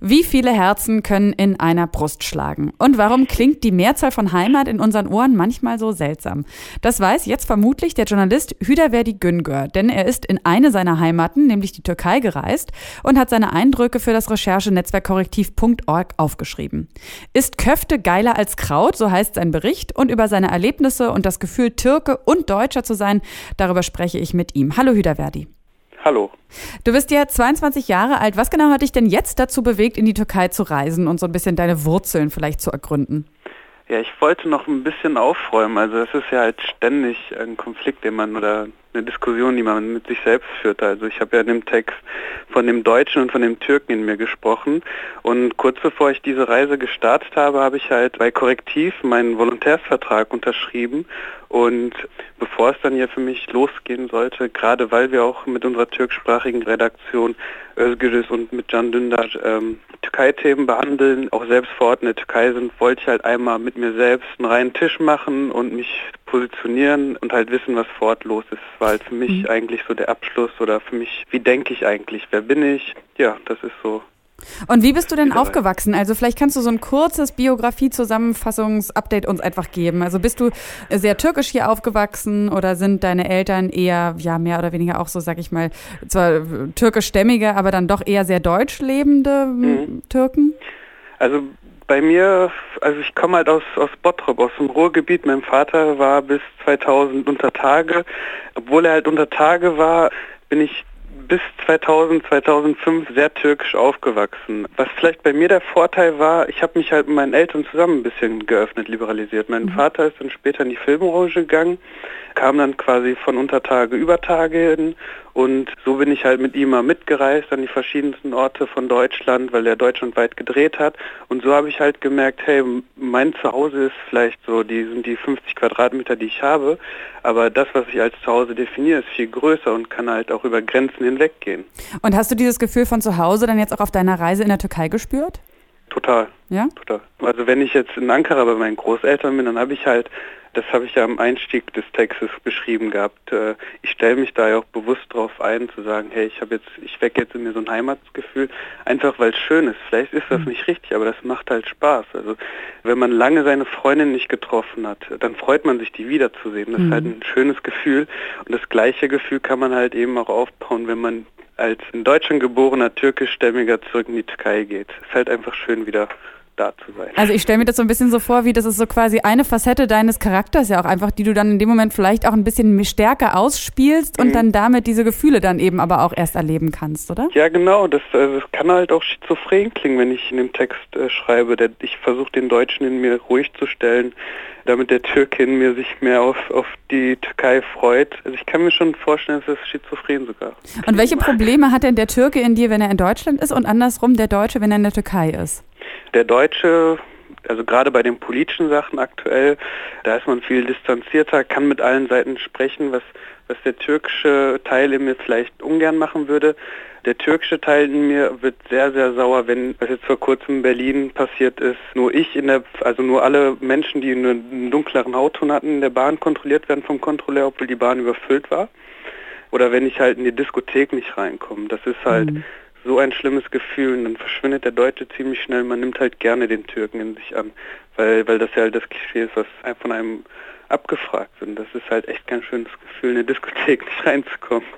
Wie viele Herzen können in einer Brust schlagen? Und warum klingt die Mehrzahl von Heimat in unseren Ohren manchmal so seltsam? Das weiß jetzt vermutlich der Journalist Hüdaverdi Güngör, denn er ist in eine seiner Heimaten, nämlich die Türkei, gereist und hat seine Eindrücke für das Recherchenetzwerk korrektiv.org aufgeschrieben. Ist Köfte geiler als Kraut, so heißt sein Bericht, und über seine Erlebnisse und das Gefühl, Türke und Deutscher zu sein, darüber spreche ich mit ihm. Hallo Hüdaverdi. Hallo. Du bist ja 22 Jahre alt. Was genau hat dich denn jetzt dazu bewegt, in die Türkei zu reisen und so ein bisschen deine Wurzeln vielleicht zu ergründen? Ja, ich wollte noch ein bisschen aufräumen. Also es ist ja halt ständig ein Konflikt, den man oder eine Diskussion, die man mit sich selbst führt. Also ich habe ja in dem Text von dem Deutschen und von dem Türken in mir gesprochen. Und kurz bevor ich diese Reise gestartet habe, habe ich halt bei Korrektiv meinen Volontärsvertrag unterschrieben. Und bevor es dann hier für mich losgehen sollte, gerade weil wir auch mit unserer türkischsprachigen Redaktion Özgürüz und mit Can Dündar ähm, Türkei-Themen behandeln, auch selbst vor Ort in der Türkei sind, wollte ich halt einmal mit mir selbst einen reinen Tisch machen und mich positionieren und halt wissen, was vor Ort los ist. Das war halt für mich mhm. eigentlich so der Abschluss oder für mich, wie denke ich eigentlich, wer bin ich? Ja, das ist so und wie bist du denn aufgewachsen? Also vielleicht kannst du so ein kurzes Biografie-Zusammenfassungs-Update uns einfach geben. Also bist du sehr türkisch hier aufgewachsen oder sind deine Eltern eher, ja, mehr oder weniger auch so, sag ich mal, zwar türkischstämmige, aber dann doch eher sehr deutsch lebende mhm. Türken? Also bei mir, also ich komme halt aus, aus Bottrop, aus dem Ruhrgebiet. Mein Vater war bis 2000 unter Tage. Obwohl er halt unter Tage war, bin ich bis 2000, 2005 sehr türkisch aufgewachsen. Was vielleicht bei mir der Vorteil war, ich habe mich halt mit meinen Eltern zusammen ein bisschen geöffnet, liberalisiert. Mein mhm. Vater ist dann später in die Filmbranche gegangen kam dann quasi von Untertage über Tage hin und so bin ich halt mit ihm mal mitgereist an die verschiedensten Orte von Deutschland, weil er deutschlandweit gedreht hat und so habe ich halt gemerkt, hey, mein Zuhause ist vielleicht so, die sind die 50 Quadratmeter, die ich habe, aber das, was ich als Zuhause definiere, ist viel größer und kann halt auch über Grenzen hinweggehen. Und hast du dieses Gefühl von Zuhause dann jetzt auch auf deiner Reise in der Türkei gespürt? Total. Ja? Total. Also wenn ich jetzt in Ankara bei meinen Großeltern bin, dann habe ich halt das habe ich ja am Einstieg des Textes beschrieben gehabt. Äh, ich stelle mich da ja auch bewusst darauf ein, zu sagen, hey, ich habe jetzt, ich wecke jetzt in mir so ein Heimatsgefühl, einfach weil es schön ist. Vielleicht ist das mhm. nicht richtig, aber das macht halt Spaß. Also wenn man lange seine Freundin nicht getroffen hat, dann freut man sich, die wiederzusehen. Das ist halt ein schönes Gefühl. Und das gleiche Gefühl kann man halt eben auch aufbauen, wenn man als in Deutschland geborener türkischstämmiger zurück in die Türkei geht. Es ist halt einfach schön wieder da zu sein. Also ich stelle mir das so ein bisschen so vor, wie das ist so quasi eine Facette deines Charakters ja auch einfach, die du dann in dem Moment vielleicht auch ein bisschen stärker ausspielst und mhm. dann damit diese Gefühle dann eben aber auch erst erleben kannst, oder? Ja, genau. Das, also das kann halt auch schizophren klingen, wenn ich in dem Text äh, schreibe. Der, ich versuche den Deutschen in mir ruhig zu stellen, damit der Türke in mir sich mehr auf, auf die Türkei freut. Also ich kann mir schon vorstellen, es ist schizophren sogar. Und welche Probleme hat denn der Türke in dir, wenn er in Deutschland ist und andersrum der Deutsche, wenn er in der Türkei ist? Der Deutsche, also gerade bei den politischen Sachen aktuell, da ist man viel distanzierter, kann mit allen Seiten sprechen, was, was der türkische Teil in mir vielleicht ungern machen würde. Der türkische Teil in mir wird sehr, sehr sauer, wenn, was jetzt vor kurzem in Berlin passiert ist, nur ich in der, also nur alle Menschen, die einen dunkleren Hautton hatten, in der Bahn kontrolliert werden vom Kontrolleur, obwohl die Bahn überfüllt war. Oder wenn ich halt in die Diskothek nicht reinkomme. Das ist halt, mhm so ein schlimmes Gefühl und dann verschwindet der Deutsche ziemlich schnell. Man nimmt halt gerne den Türken in sich an, weil, weil das ja halt das Klischee ist, was von einem abgefragt sind. Das ist halt echt kein schönes Gefühl, in eine Diskothek nicht reinzukommen,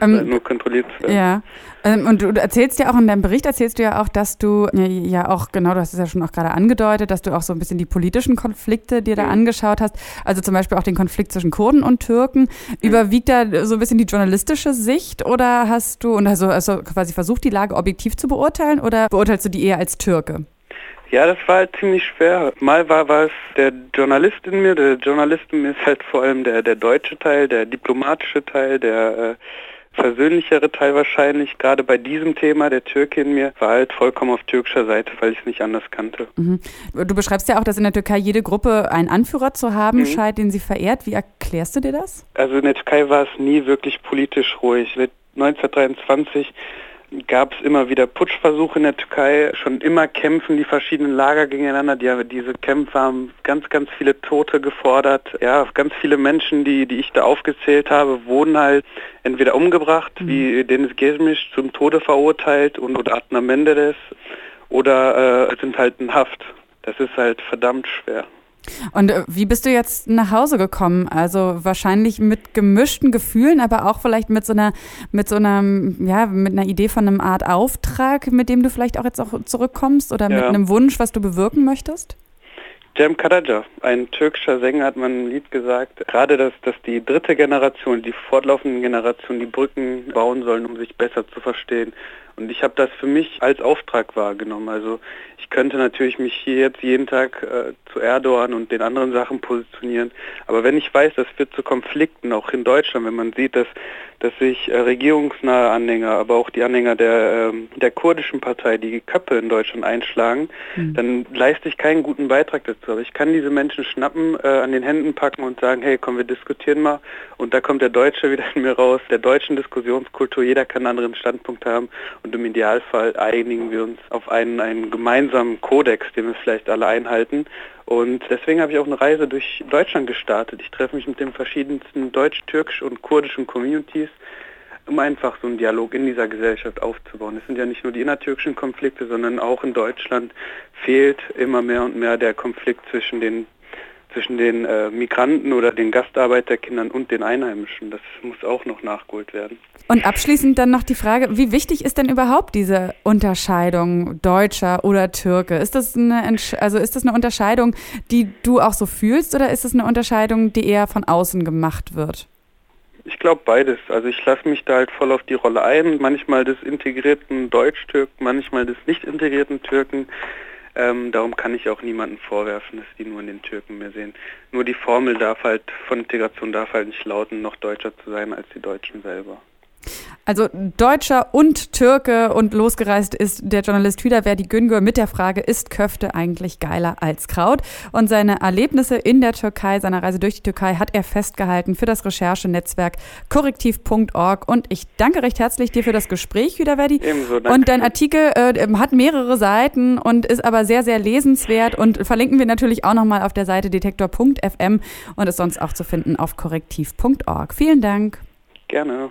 ähm, halt nur kontrolliert zu werden. Ja, ähm, und du erzählst ja auch in deinem Bericht, erzählst du ja auch, dass du ja auch, genau, du hast es ja schon auch gerade angedeutet, dass du auch so ein bisschen die politischen Konflikte dir da mhm. angeschaut hast, also zum Beispiel auch den Konflikt zwischen Kurden und Türken. Mhm. Überwiegt da so ein bisschen die journalistische Sicht oder hast du, und also, also quasi versucht, die Lage objektiv zu beurteilen oder beurteilst du die eher als Türke? Ja, das war halt ziemlich schwer. Mal war, war es der Journalist in mir, der Journalist in mir ist halt vor allem der, der deutsche Teil, der diplomatische Teil, der äh, versöhnlichere Teil wahrscheinlich. Gerade bei diesem Thema, der Türke in mir, war halt vollkommen auf türkischer Seite, weil ich es nicht anders kannte. Mhm. Du beschreibst ja auch, dass in der Türkei jede Gruppe einen Anführer zu haben mhm. scheint, den sie verehrt. Wie erklärst du dir das? Also in der Türkei war es nie wirklich politisch ruhig. 1923 gab es immer wieder Putschversuche in der Türkei, schon immer kämpfen die verschiedenen Lager gegeneinander. Die, diese Kämpfe haben ganz, ganz viele Tote gefordert. Ja, ganz viele Menschen, die, die ich da aufgezählt habe, wurden halt entweder umgebracht, mhm. wie Denis Gezmisch zum Tode verurteilt und oder Adnan Menderes oder äh, sind halt in Haft. Das ist halt verdammt schwer. Und äh, wie bist du jetzt nach Hause gekommen? Also wahrscheinlich mit gemischten Gefühlen, aber auch vielleicht mit so einer, mit so einer, ja, mit einer Idee von einem Art Auftrag, mit dem du vielleicht auch jetzt auch zurückkommst oder ja. mit einem Wunsch, was du bewirken möchtest? Cem Karaca, ein türkischer Sänger, hat man ein Lied gesagt, gerade dass, dass die dritte Generation, die fortlaufenden Generationen die Brücken bauen sollen, um sich besser zu verstehen. Und ich habe das für mich als Auftrag wahrgenommen. Also ich könnte natürlich mich hier jetzt jeden Tag äh, zu Erdogan und den anderen Sachen positionieren. Aber wenn ich weiß, das wird zu Konflikten, auch in Deutschland, wenn man sieht, dass, dass sich äh, regierungsnahe Anhänger, aber auch die Anhänger der, äh, der kurdischen Partei die Köpfe in Deutschland einschlagen, mhm. dann leiste ich keinen guten Beitrag dazu. Aber ich kann diese Menschen schnappen, äh, an den Händen packen und sagen, hey, komm, wir diskutieren mal. Und da kommt der Deutsche wieder in mir raus, der deutschen Diskussionskultur. Jeder kann einen anderen Standpunkt haben und im Idealfall einigen wir uns auf einen, einen gemeinsamen Kodex, den wir vielleicht alle einhalten. Und deswegen habe ich auch eine Reise durch Deutschland gestartet. Ich treffe mich mit den verschiedensten deutsch, türkisch und kurdischen Communities, um einfach so einen Dialog in dieser Gesellschaft aufzubauen. Es sind ja nicht nur die innertürkischen Konflikte, sondern auch in Deutschland fehlt immer mehr und mehr der Konflikt zwischen den zwischen den äh, Migranten oder den Gastarbeiterkindern und den Einheimischen. Das muss auch noch nachgeholt werden. Und abschließend dann noch die Frage, wie wichtig ist denn überhaupt diese Unterscheidung Deutscher oder Türke? Ist das eine, also ist das eine Unterscheidung, die du auch so fühlst oder ist das eine Unterscheidung, die eher von außen gemacht wird? Ich glaube beides. Also ich lasse mich da halt voll auf die Rolle ein. Manchmal des integrierten Deutsch-Türken, manchmal des nicht integrierten Türken. Ähm, darum kann ich auch niemanden vorwerfen, dass die nur in den Türken mehr sehen. Nur die Formel darf halt von Integration darf halt nicht lauten, noch deutscher zu sein als die Deutschen selber. Also Deutscher und Türke und losgereist ist der Journalist Hüdaverdi Güngör mit der Frage, ist Köfte eigentlich geiler als Kraut? Und seine Erlebnisse in der Türkei, seine Reise durch die Türkei hat er festgehalten für das Recherchenetzwerk korrektiv.org. Und ich danke recht herzlich dir für das Gespräch, Hüdaverdi. Ebenso, danke. Und dein Artikel äh, hat mehrere Seiten und ist aber sehr, sehr lesenswert und verlinken wir natürlich auch nochmal auf der Seite detektor.fm und ist sonst auch zu finden auf korrektiv.org. Vielen Dank. Gerne.